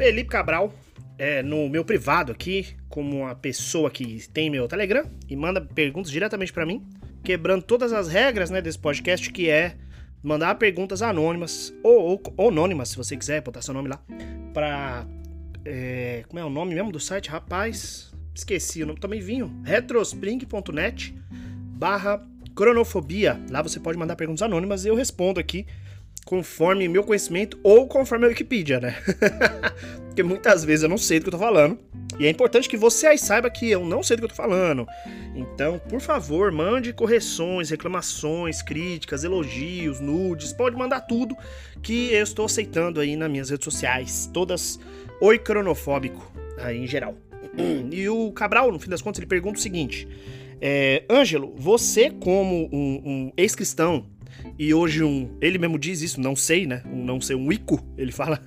Felipe Cabral, é, no meu privado aqui, como uma pessoa que tem meu Telegram e manda perguntas diretamente para mim, quebrando todas as regras né, desse podcast, que é mandar perguntas anônimas, ou, ou, anônimas, se você quiser botar seu nome lá, pra. É, como é o nome mesmo do site? Rapaz, esqueci o nome, também vinho. retrospring.net barra cronofobia. Lá você pode mandar perguntas anônimas e eu respondo aqui conforme meu conhecimento ou conforme a Wikipedia, né? Porque muitas vezes eu não sei do que eu tô falando. E é importante que você aí saiba que eu não sei do que eu tô falando. Então, por favor, mande correções, reclamações, críticas, elogios, nudes, pode mandar tudo que eu estou aceitando aí nas minhas redes sociais, todas oi cronofóbico aí em geral. E o Cabral, no fim das contas, ele pergunta o seguinte: é, Ângelo, você como um, um ex-cristão e hoje um. Ele mesmo diz isso, não sei, né? Um não sei, um Wicco, ele fala.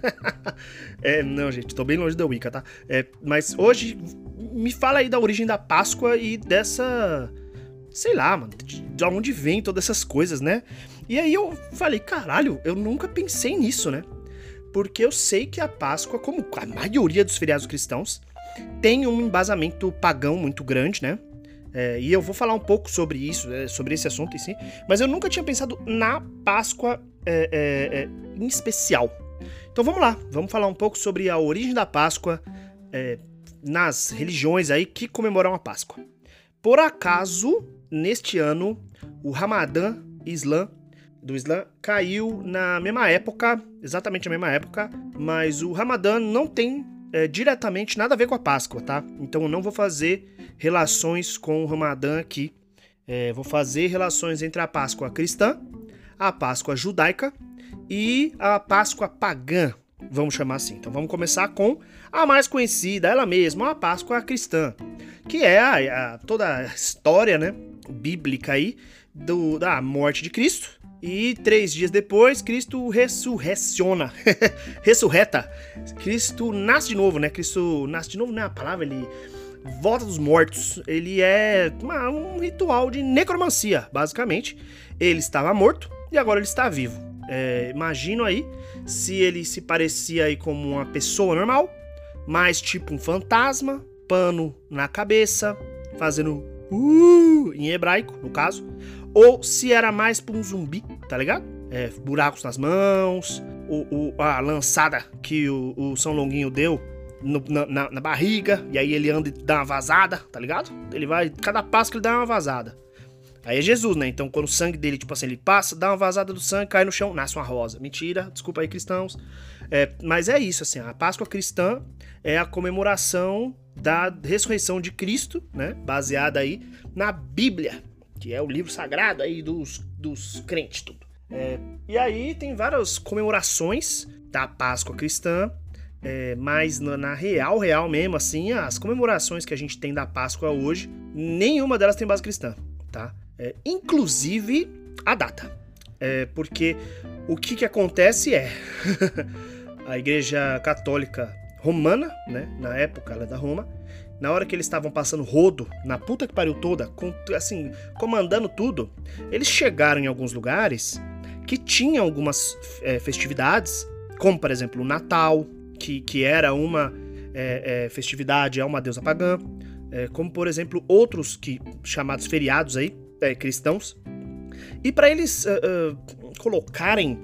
é, não, gente, tô bem longe da Wicca, tá? É, mas hoje, me fala aí da origem da Páscoa e dessa. Sei lá, mano, de, de onde vem todas essas coisas, né? E aí eu falei, caralho, eu nunca pensei nisso, né? Porque eu sei que a Páscoa, como a maioria dos feriados cristãos, tem um embasamento pagão muito grande, né? É, e eu vou falar um pouco sobre isso, é, sobre esse assunto em si, mas eu nunca tinha pensado na Páscoa é, é, é em especial. Então vamos lá, vamos falar um pouco sobre a origem da Páscoa nas religiões aí que comemoram a Páscoa. Por acaso, neste ano, o Ramadã Islã do Islã caiu na mesma época, exatamente na mesma época, mas o Ramadã não tem é, diretamente nada a ver com a Páscoa, tá? Então eu não vou fazer relações com o Ramadã aqui. É, vou fazer relações entre a Páscoa cristã, a Páscoa judaica e a Páscoa pagã, vamos chamar assim. Então vamos começar com a mais conhecida, ela mesma, a Páscoa cristã, que é a, a, toda a história né, bíblica aí do, da morte de Cristo e três dias depois, Cristo ressurreciona. Ressurreta. Cristo nasce de novo, né? Cristo nasce de novo, não é a palavra, ele volta dos mortos. Ele é uma, um ritual de necromancia, basicamente. Ele estava morto e agora ele está vivo. É, imagino aí se ele se parecia aí como uma pessoa normal, mais tipo um fantasma, pano na cabeça, fazendo uh, em hebraico, no caso, ou se era mais pra um zumbi, tá ligado? É, buracos nas mãos, o, o, a lançada que o, o São Longuinho deu no, na, na, barriga, e aí ele anda e dá uma vazada, tá ligado? Ele vai, cada passo que ele dá uma vazada. Aí é Jesus, né? Então quando o sangue dele, tipo assim, ele passa, dá uma vazada do sangue, cai no chão, nasce uma rosa. Mentira, desculpa aí, cristãos. É, mas é isso, assim, a Páscoa cristã é a comemoração da ressurreição de Cristo, né? Baseada aí na Bíblia, que é o livro sagrado aí dos, dos crentes, tudo. É, e aí tem várias comemorações da Páscoa cristã, é, mas na, na, real, real mesmo, assim, as comemorações que a gente tem da Páscoa hoje, nenhuma delas tem base cristã, tá? É, inclusive a data. É, porque o que, que acontece é a Igreja Católica Romana, né, na época ela é da Roma, na hora que eles estavam passando rodo na puta que pariu toda, com, assim, comandando tudo, eles chegaram em alguns lugares que tinham algumas é, festividades, como por exemplo o Natal, que, que era uma é, é, festividade a uma deusa pagã, é, como por exemplo outros que chamados feriados aí, é, cristãos. E para eles uh, uh, colocarem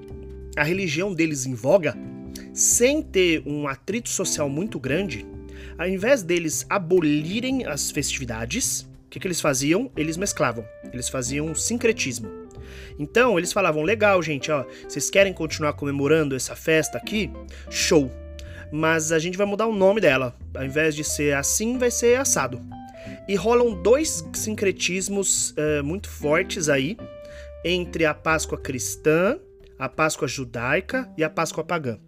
a religião deles em voga, sem ter um atrito social muito grande, ao invés deles abolirem as festividades, o que, que eles faziam? Eles mesclavam. Eles faziam um sincretismo. Então, eles falavam: legal, gente, ó, vocês querem continuar comemorando essa festa aqui? Show! Mas a gente vai mudar o nome dela. Ao invés de ser assim, vai ser assado. E rolam dois sincretismos uh, muito fortes aí entre a Páscoa cristã, a Páscoa judaica e a Páscoa pagã.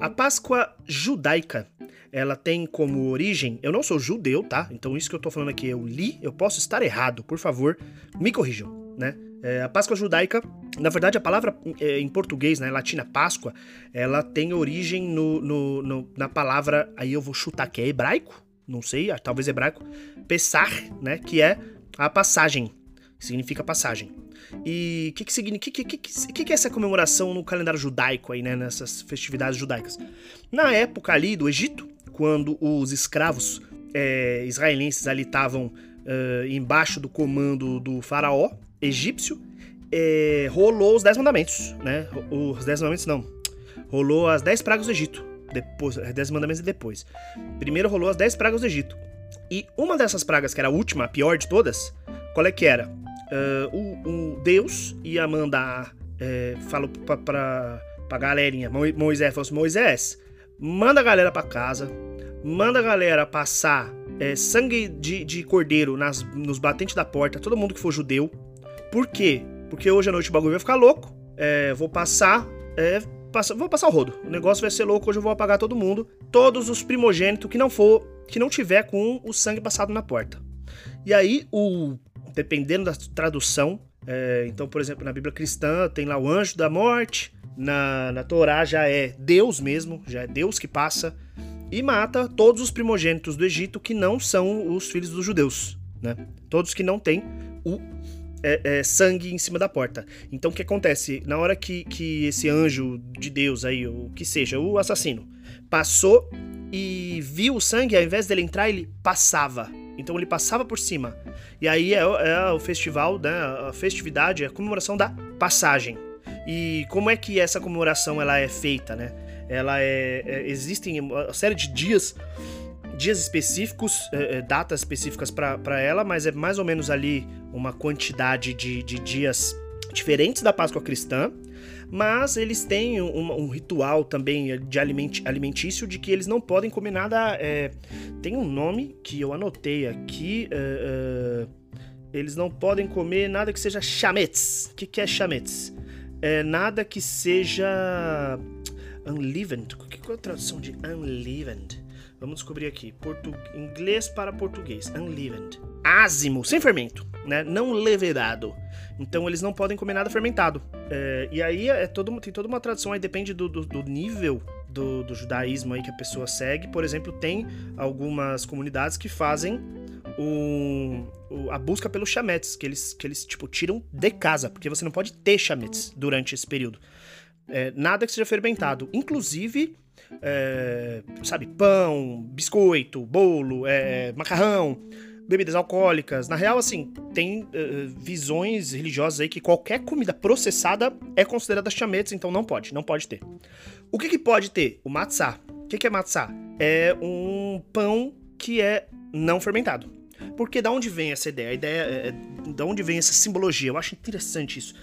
A Páscoa judaica ela tem como origem. Eu não sou judeu, tá? Então isso que eu tô falando aqui eu li, eu posso estar errado, por favor, me corrijam, né? É, a Páscoa judaica, na verdade, a palavra é, em português, né, latina Páscoa, ela tem origem no, no, no, na palavra, aí eu vou chutar que é hebraico, não sei, talvez hebraico, Pessar, né, que é a passagem, significa passagem. E o que, que, que, que, que é essa comemoração no calendário judaico aí, né? Nessas festividades judaicas? Na época ali do Egito, quando os escravos é, israelenses ali estavam uh, embaixo do comando do faraó egípcio, é, rolou os Dez Mandamentos, né? Os Dez Mandamentos não. Rolou as Dez Pragas do Egito. Depois, Dez Mandamentos depois. Primeiro rolou as Dez Pragas do Egito. E uma dessas pragas, que era a última, a pior de todas, qual é que era? Uh, o, o, Deus ia mandar, é, falou pra, pra, pra galerinha, Moisés falou assim, Moisés, manda a galera pra casa, manda a galera passar é, sangue de, de cordeiro nas, nos batentes da porta, todo mundo que for judeu. Por quê? Porque hoje à noite o bagulho vai ficar louco. É, vou passar. É, passa, vou passar o rodo. O negócio vai ser louco, hoje eu vou apagar todo mundo. Todos os primogênitos que não for. Que não tiver com o sangue passado na porta. E aí, o. Dependendo da tradução. É, então, por exemplo, na Bíblia cristã tem lá o anjo da morte. Na, na Torá já é Deus mesmo, já é Deus que passa e mata todos os primogênitos do Egito que não são os filhos dos judeus, né? Todos que não têm o é, é, sangue em cima da porta. Então o que acontece? Na hora que, que esse anjo de Deus aí, o que seja, o assassino, passou e viu o sangue, ao invés dele entrar, ele passava. Então ele passava por cima. E aí é, é o festival, né, a festividade, a comemoração da passagem. E como é que essa comemoração ela é feita, né? Ela é, é existem uma série de dias dias específicos, é, datas específicas para ela, mas é mais ou menos ali uma quantidade de, de dias diferentes da Páscoa cristã, mas eles têm um, um ritual também de aliment, alimentício de que eles não podem comer nada. É, tem um nome que eu anotei aqui. Eles não podem comer nada que seja chametz. O que, que é chametz? É nada que seja unleavened. Que é a tradução de unleavened? Vamos descobrir aqui. Portu... Inglês para português. Unleavened. Ázimo, sem fermento, né? Não levedado. Então eles não podem comer nada fermentado. É, e aí é todo, tem toda uma tradução aí, depende do, do, do nível do, do, judaísmo aí que a pessoa segue. Por exemplo, tem algumas comunidades que fazem o, o, a busca pelos chametes, que eles, que eles tipo, tiram de casa, porque você não pode ter chametes durante esse período. É, nada que seja fermentado. Inclusive, é, sabe, pão, biscoito, bolo, é, macarrão, bebidas alcoólicas. Na real, assim, tem uh, visões religiosas aí que qualquer comida processada é considerada chametes, então não pode, não pode ter. O que, que pode ter? O matzá. O que, que é matzá? É um pão que é não fermentado. Porque da onde vem essa ideia? A ideia é, é da onde vem essa simbologia? Eu acho interessante isso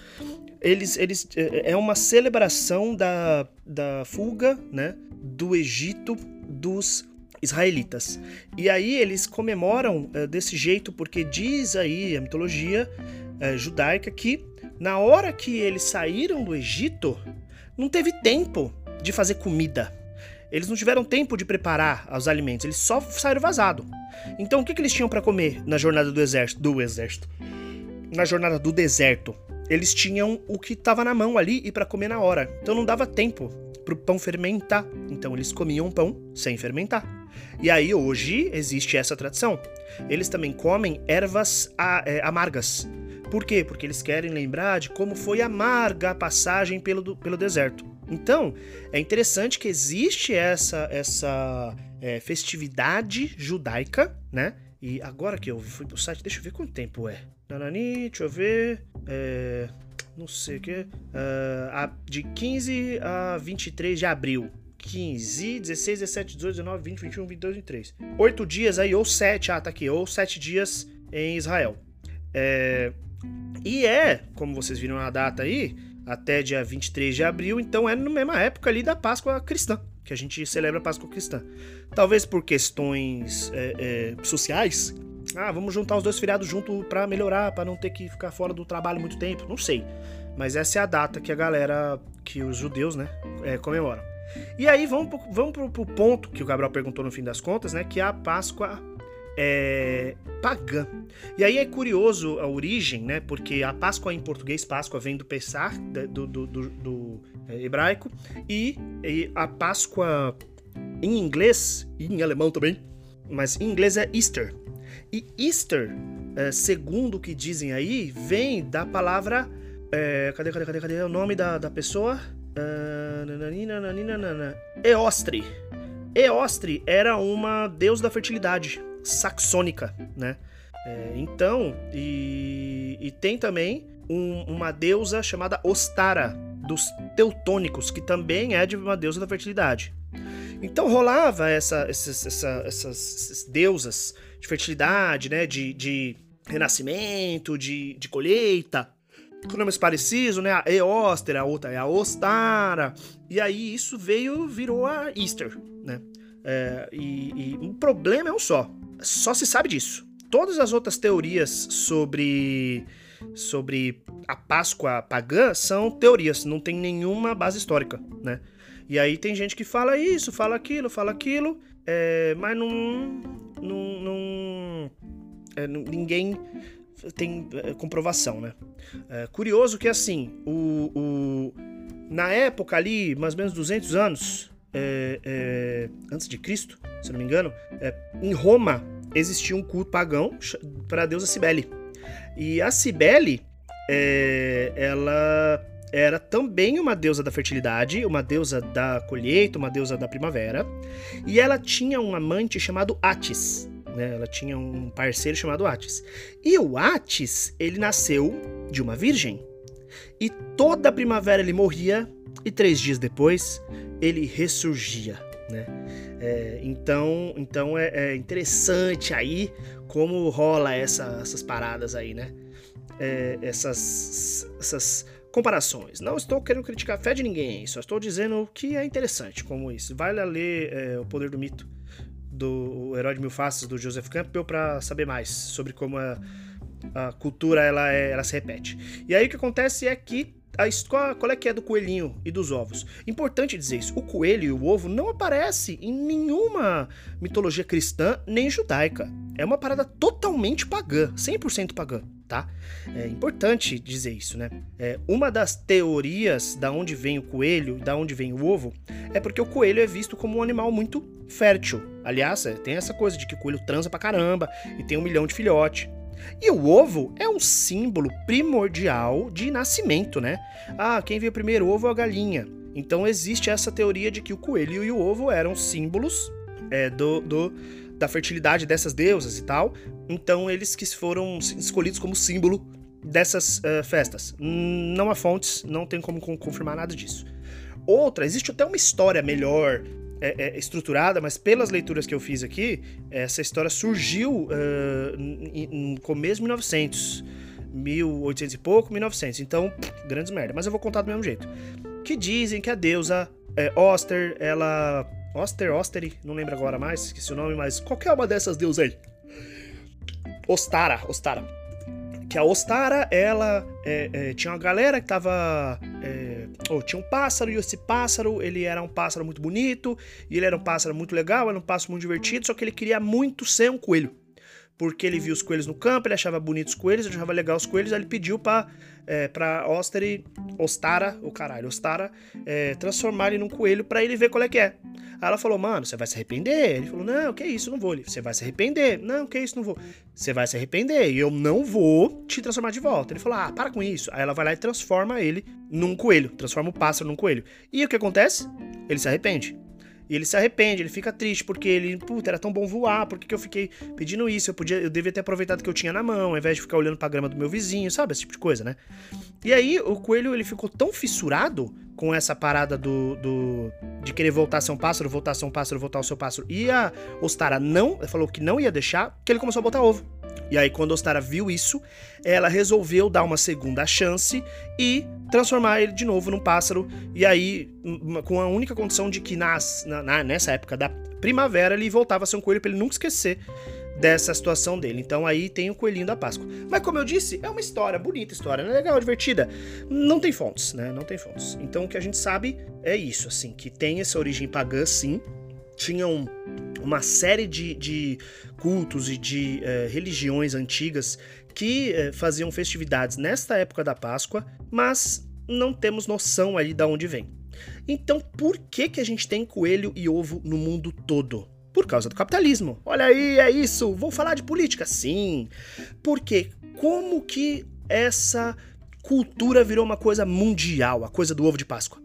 eles, eles é, é uma celebração da, da fuga, né, do Egito dos israelitas. E aí eles comemoram é, desse jeito porque diz aí a mitologia é, judaica que na hora que eles saíram do Egito, não teve tempo de fazer comida. Eles não tiveram tempo de preparar os alimentos, eles só saíram vazado. Então o que, que eles tinham para comer na jornada do exército, do exército? Na jornada do deserto? eles tinham o que estava na mão ali e para comer na hora. Então não dava tempo pro pão fermentar. Então eles comiam pão sem fermentar. E aí hoje existe essa tradição. Eles também comem ervas é, amargas. Por quê? Porque eles querem lembrar de como foi amarga a passagem pelo, pelo deserto. Então, é interessante que existe essa, essa é, festividade judaica, né? E agora que eu fui pro site, deixa eu ver quanto tempo é. Nanani, deixa eu ver. É, não sei o que. Uh, de 15 a 23 de abril. 15, 16, 17, 18, 19, 20, 21, 22, 23. Oito dias aí, ou sete, ah, tá aqui, ou sete dias em Israel. É, e é, como vocês viram na data aí, até dia 23 de abril, então é na mesma época ali da Páscoa cristã, que a gente celebra a Páscoa cristã. Talvez por questões é, é, sociais, ah, vamos juntar os dois feriados junto para melhorar, para não ter que ficar fora do trabalho muito tempo. Não sei. Mas essa é a data que a galera, que os judeus, né, é, comemoram. E aí vamos, pro, vamos pro, pro, ponto que o Gabriel perguntou no fim das contas, né, que é a Páscoa é, pagã. E aí é curioso a origem, né, porque a Páscoa em português, Páscoa vem do Pessar, do, do, do, do é, hebraico, e, e a Páscoa em inglês, e em alemão também, mas em inglês é Easter, e Easter é, segundo o que dizem aí, vem da palavra. É, cadê, cadê, cadê, cadê o nome da, da pessoa? É, Eostre. Eostre era uma deusa da fertilidade saxônica, né? É, então, e, e, tem também um, uma deusa chamada Ostara, dos teutônicos, que também é de uma deusa da fertilidade. Então rolava essa, essas, essa, essas, deusas de fertilidade, né? De, de renascimento, de, de colheita, com nomes parecidos, né? A Eóster, a outra é a Ostara. E aí isso veio, virou a Easter, né? É, e, e o problema é um só. Só se sabe disso. Todas as outras teorias sobre sobre a Páscoa pagã são teorias, não tem nenhuma base histórica, né? E aí tem gente que fala isso, fala aquilo, fala aquilo, é, mas não, não, é, ninguém tem é, comprovação, né? É, curioso que assim, o, o, na época ali, mais ou menos 200 anos é, é, antes de Cristo, se não me engano, é, em Roma existia um culto pagão para a deusa Cibele. E a Cibele, ela era também uma deusa da fertilidade, uma deusa da colheita, uma deusa da primavera, e ela tinha um amante chamado Atis. Né? Ela tinha um parceiro chamado Atis. E o Atis, ele nasceu de uma virgem. E toda primavera ele morria, e três dias depois ele ressurgia. Né? É, então, então é, é, interessante aí como rola essa, essas paradas aí, né? É, essas, essas comparações. Não estou querendo criticar a fé de ninguém, só estou dizendo que é interessante como isso. Vai lá ler é, O Poder do Mito, do Herói de Mil Faces, do Joseph Campbell, para saber mais sobre como a, a cultura ela, é, ela se repete. E aí o que acontece é que a, qual, qual é que é do coelhinho e dos ovos? Importante dizer isso. O coelho e o ovo não aparece em nenhuma mitologia cristã nem judaica. É uma parada totalmente pagã, 100% pagã, tá? É importante dizer isso, né? É, uma das teorias da onde vem o coelho, da onde vem o ovo, é porque o coelho é visto como um animal muito fértil. Aliás, é, tem essa coisa de que o coelho transa pra caramba e tem um milhão de filhote. E o ovo é um símbolo primordial de nascimento, né? Ah, quem veio primeiro, o ovo ou a galinha? Então existe essa teoria de que o coelho e o ovo eram símbolos é, do, do, da fertilidade dessas deusas e tal. Então eles que foram escolhidos como símbolo dessas uh, festas. Não há fontes, não tem como confirmar nada disso. Outra, existe até uma história melhor é, é, estruturada, mas pelas leituras que eu fiz aqui, essa história surgiu uh, no começo de 1900. 1800 e pouco, 1900. Então, grandes merda. Mas eu vou contar do mesmo jeito. Que dizem que a deusa é, Oster, ela. Oster, Osteri, não lembro agora mais, esqueci o nome, mas qualquer uma dessas deusas aí. Ostara, Ostara que a Ostara, ela é, é, tinha uma galera que tava. É, oh, tinha um pássaro, e esse pássaro, ele era um pássaro muito bonito, e ele era um pássaro muito legal, era um pássaro muito divertido, só que ele queria muito ser um coelho. Porque ele viu os coelhos no campo, ele achava bonitos os coelhos, ele achava legal os coelhos, aí ele pediu pra, é, pra Osteri, Ostara, o caralho, Ostara, é, transformar ele num coelho para ele ver qual é que é. Aí ela falou, mano, você vai se arrepender. Ele falou, não, que isso, não vou. Você vai se arrepender. Não, que isso, não vou. Você vai se arrepender e eu não vou te transformar de volta. Ele falou, ah, para com isso. Aí ela vai lá e transforma ele num coelho. Transforma o pássaro num coelho. E o que acontece? Ele se arrepende. E ele se arrepende, ele fica triste, porque ele, puta, era tão bom voar, por que, que eu fiquei pedindo isso? Eu podia, eu devia ter aproveitado que eu tinha na mão, ao invés de ficar olhando pra grama do meu vizinho, sabe? Esse tipo de coisa, né? E aí o coelho ele ficou tão fissurado com essa parada do, do de querer voltar a ser um pássaro, voltar a ser um pássaro, voltar ao seu pássaro. E a Ostara não, falou que não ia deixar, que ele começou a botar ovo. E aí, quando a Ostara viu isso, ela resolveu dar uma segunda chance e transformar ele de novo num pássaro. E aí, com a única condição de que nas, na, nessa época da primavera ele voltava a ser um coelho para ele nunca esquecer dessa situação dele. Então aí tem o coelhinho da Páscoa. Mas como eu disse, é uma história, bonita história, né? legal, divertida. Não tem fontes, né? Não tem fontes. Então o que a gente sabe é isso, assim, que tem essa origem pagã, sim. Tinham uma série de, de cultos e de uh, religiões antigas que uh, faziam festividades nesta época da Páscoa, mas não temos noção aí de onde vem. Então, por que que a gente tem coelho e ovo no mundo todo? Por causa do capitalismo. Olha aí, é isso. Vou falar de política? Sim. Porque como que essa cultura virou uma coisa mundial, a coisa do ovo de Páscoa?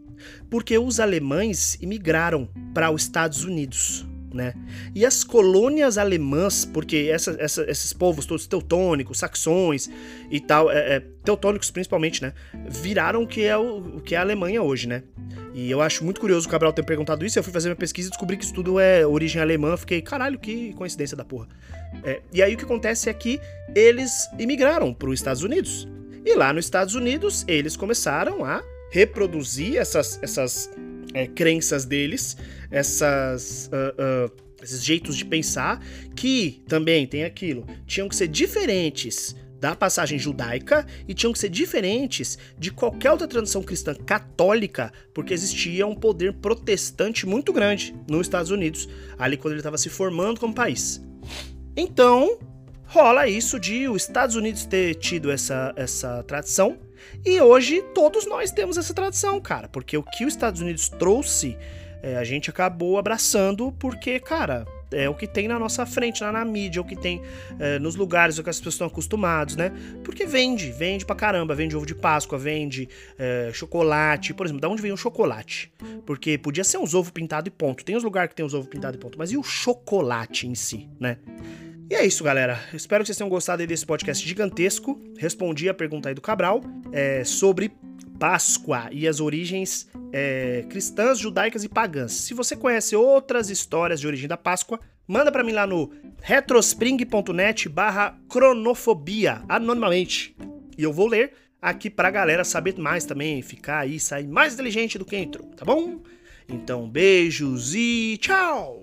Porque os alemães imigraram para os Estados Unidos né? E as colônias alemãs, porque essa, essa, esses povos todos teutônicos, saxões e tal, é, é, teutônicos principalmente, né? Viraram o que é o, o, que é a Alemanha hoje, né? E eu acho muito curioso o Cabral ter perguntado isso. Eu fui fazer minha pesquisa e descobri que isso tudo é origem alemã. Fiquei, caralho, que coincidência da porra. É, e aí o que acontece é que eles imigraram para os Estados Unidos. E lá nos Estados Unidos eles começaram a reproduzir essas, essas é, crenças deles, essas, uh, uh, esses jeitos de pensar, que também tem aquilo, tinham que ser diferentes da passagem judaica e tinham que ser diferentes de qualquer outra tradição cristã católica, porque existia um poder protestante muito grande nos Estados Unidos, ali quando ele estava se formando como país. Então, rola isso de os Estados Unidos ter tido essa, essa tradição e hoje todos nós temos essa tradição, cara, porque o que os Estados Unidos trouxe, é, a gente acabou abraçando porque, cara, é o que tem na nossa frente, lá na mídia, é o que tem é, nos lugares o que as pessoas estão acostumados, né? Porque vende, vende pra caramba, vende ovo de Páscoa, vende é, chocolate, por exemplo, da onde vem o chocolate? Porque podia ser uns ovos pintados e ponto. Tem os lugares que tem os ovos pintados e ponto, mas e o chocolate em si, né? E é isso, galera. Espero que vocês tenham gostado desse podcast gigantesco. Respondi a pergunta aí do Cabral é, sobre Páscoa e as origens é, cristãs, judaicas e pagãs. Se você conhece outras histórias de origem da Páscoa, manda para mim lá no retrospring.net barra cronofobia, anonimamente. E eu vou ler aqui pra galera saber mais também, ficar aí, sair mais inteligente do que entrou, tá bom? Então, beijos e tchau!